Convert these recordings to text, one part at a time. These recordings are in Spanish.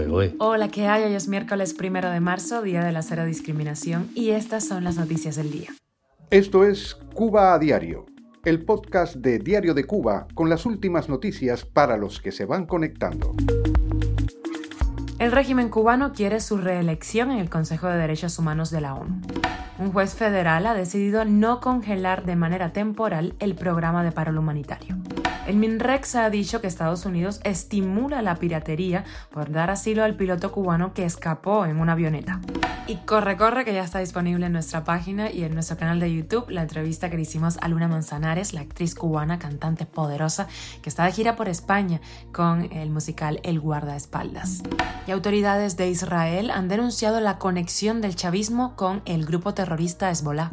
¿eh? Hola, ¿qué hay? Hoy es miércoles primero de marzo, día de la cero discriminación, y estas son las noticias del día. Esto es Cuba a Diario, el podcast de Diario de Cuba con las últimas noticias para los que se van conectando. El régimen cubano quiere su reelección en el Consejo de Derechos Humanos de la ONU. Un juez federal ha decidido no congelar de manera temporal el programa de paro humanitario. El MINREX ha dicho que Estados Unidos estimula la piratería por dar asilo al piloto cubano que escapó en una avioneta. Y corre, corre, que ya está disponible en nuestra página y en nuestro canal de YouTube la entrevista que le hicimos a Luna Manzanares, la actriz cubana, cantante poderosa, que está de gira por España con el musical El guardaespaldas. Y autoridades de Israel han denunciado la conexión del chavismo con el grupo terrorista Hezbollah.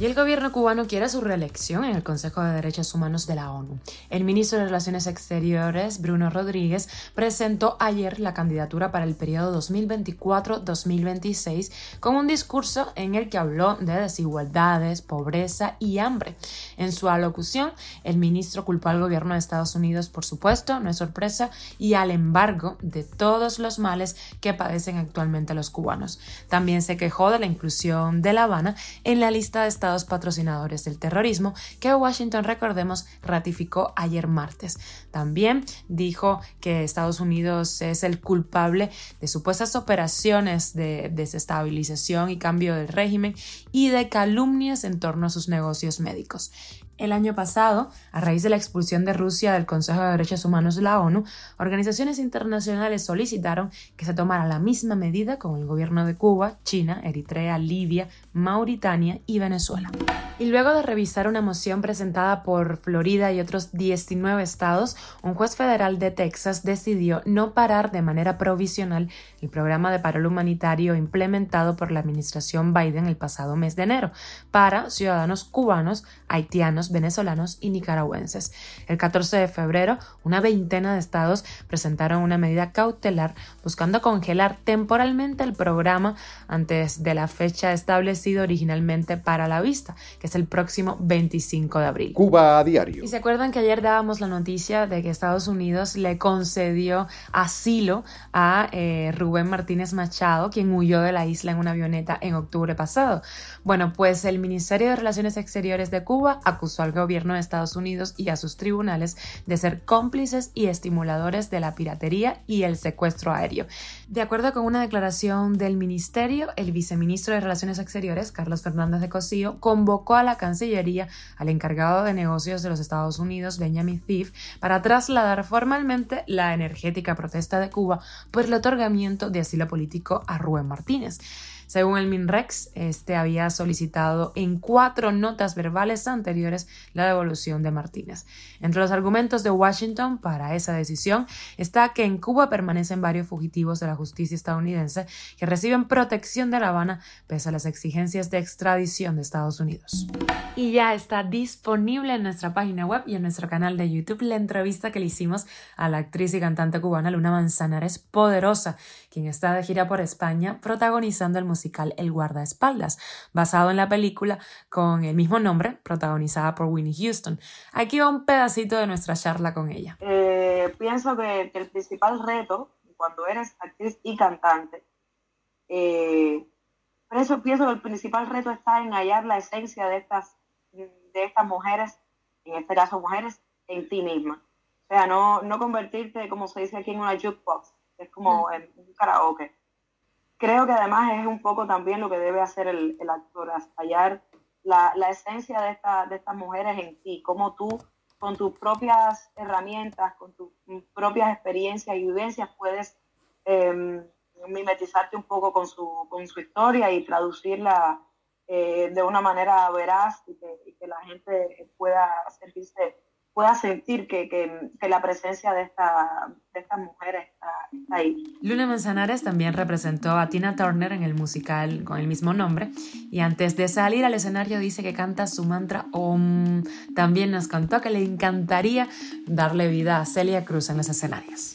Y el gobierno cubano quiere su reelección en el Consejo de Derechos Humanos de la ONU. El ministro de Relaciones Exteriores, Bruno Rodríguez, presentó ayer la candidatura para el periodo 2024-2026 con un discurso en el que habló de desigualdades, pobreza y hambre. En su alocución, el ministro culpó al gobierno de Estados Unidos, por supuesto, no es sorpresa, y al embargo de todos los males que padecen actualmente los cubanos. También se quejó de la inclusión de La Habana en la lista de Estados patrocinadores del terrorismo que Washington, recordemos, ratificó ayer martes. También dijo que Estados Unidos es el culpable de supuestas operaciones de desestabilización y cambio del régimen y de calumnias en torno a sus negocios médicos. El año pasado, a raíz de la expulsión de Rusia del Consejo de Derechos Humanos de la ONU, organizaciones internacionales solicitaron que se tomara la misma medida con el gobierno de Cuba, China, Eritrea, Libia, Mauritania y Venezuela. Y luego de revisar una moción presentada por Florida y otros 19 estados, un juez federal de Texas decidió no parar de manera provisional el programa de paro humanitario implementado por la administración Biden el pasado mes de enero para ciudadanos cubanos, haitianos, venezolanos y nicaragüenses. El 14 de febrero, una veintena de estados presentaron una medida cautelar buscando congelar temporalmente el programa antes de la fecha establecida originalmente para la vista, que es el próximo 25 de abril. Cuba a diario. Y se acuerdan que ayer dábamos la noticia de que Estados Unidos le concedió asilo a eh, Rubén Martínez Machado, quien huyó de la isla en una avioneta en octubre pasado. Bueno, pues el Ministerio de Relaciones Exteriores de Cuba acusó al gobierno de Estados Unidos y a sus tribunales de ser cómplices y estimuladores de la piratería y el secuestro aéreo. De acuerdo con una declaración del ministerio, el viceministro de Relaciones Exteriores, Carlos Fernández de Cosío, convocó a la Cancillería al encargado de negocios de los Estados Unidos, Benjamin Thief, para trasladar formalmente la energética protesta de Cuba por el otorgamiento de asilo político a Rubén Martínez. Según el MINREX, este había solicitado en cuatro notas verbales anteriores la devolución de Martínez. Entre los argumentos de Washington para esa decisión está que en Cuba permanecen varios fugitivos de la justicia estadounidense que reciben protección de La Habana pese a las exigencias de extradición de Estados Unidos. Y ya está disponible en nuestra página web y en nuestro canal de YouTube la entrevista que le hicimos a la actriz y cantante cubana Luna Manzanares Poderosa, quien está de gira por España protagonizando el musical El guardaespaldas, basado en la película con el mismo nombre, protagonizada por Winnie Houston. Aquí va un pedacito de nuestra charla con ella. Eh, pienso que, el principal reto, cuando eres actriz y cantante, eh, por eso pienso que el principal reto está en hallar la esencia de estas, de estas mujeres, en este caso mujeres, en ti misma. O sea, no, no convertirte, como se dice aquí, en una jukebox, es como en un karaoke creo que además es un poco también lo que debe hacer el, actor, hallar la, esencia de, estas mujeres en ti, cómo tú con tus propias herramientas, con tus propias experiencias y vivencias puedes em, mimetizarte un poco con su, con su historia y traducirla eh, de una manera veraz y que, la gente pueda sentirse pueda sentir que, que, la presencia de, esta, de estas mujeres está, ahí. Luna Manzanares también representó a Tina Turner en el musical con el mismo nombre y antes de salir al escenario dice que canta su mantra Om. También nos contó que le encantaría darle vida a Celia Cruz en los escenarios.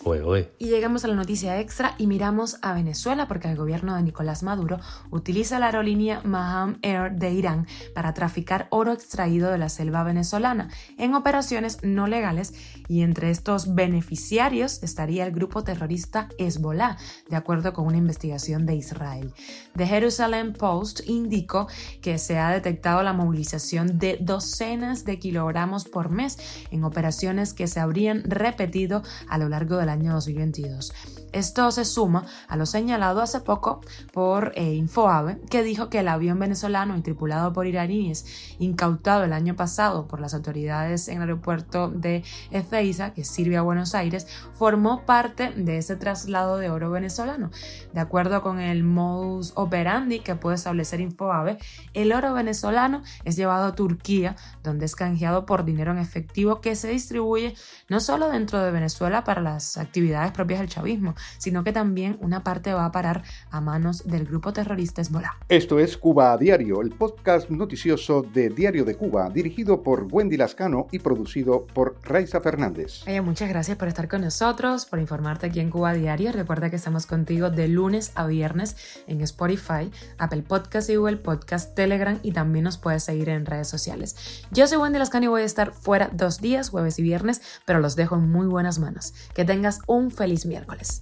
Y llegamos a la noticia extra y miramos a Venezuela porque el gobierno de Nicolás Maduro utiliza la aerolínea Maham Air de Irán para traficar oro extraído de la selva venezolana en operaciones no legales y entre estos beneficiarios estaría el grupo terrorista Hezbollah, de acuerdo con una investigación de Israel. The Jerusalem Post indicó que se ha detectado la movilización de docenas de kilogramos por mes en operaciones que se habrían repetido a lo largo del año 2022. Esto se suma a lo señalado hace poco por eh, Infoave, que dijo que el avión venezolano y tripulado por iraníes incautado el año pasado por las autoridades en el aeropuerto de Ezeiza, que sirve a Buenos Aires, formó parte de ese traslado de oro venezolano. De acuerdo con el modus operandi que puede establecer Infoave, el oro venezolano es llevado a Turquía, donde es canjeado por dinero en efectivo que se distribuye no solo dentro de Venezuela para las actividades propias del chavismo, sino que también una parte va a parar a manos del grupo terrorista Hezbollah. Esto es Cuba a Diario, el podcast noticioso de Diario de Cuba, dirigido por Wendy Lascano y producido por Raiza Fernández. muchas gracias por estar con nosotros, por informarte aquí en Cuba Diario. Recuerda que estamos contigo de lunes a viernes en Spotify, Apple Podcast y Google Podcast, Telegram y también nos puedes seguir en redes sociales. Yo soy Wendy Lascano y voy a estar fuera dos días, jueves y viernes, pero los dejo en muy buenas manos. Que tengas un feliz miércoles.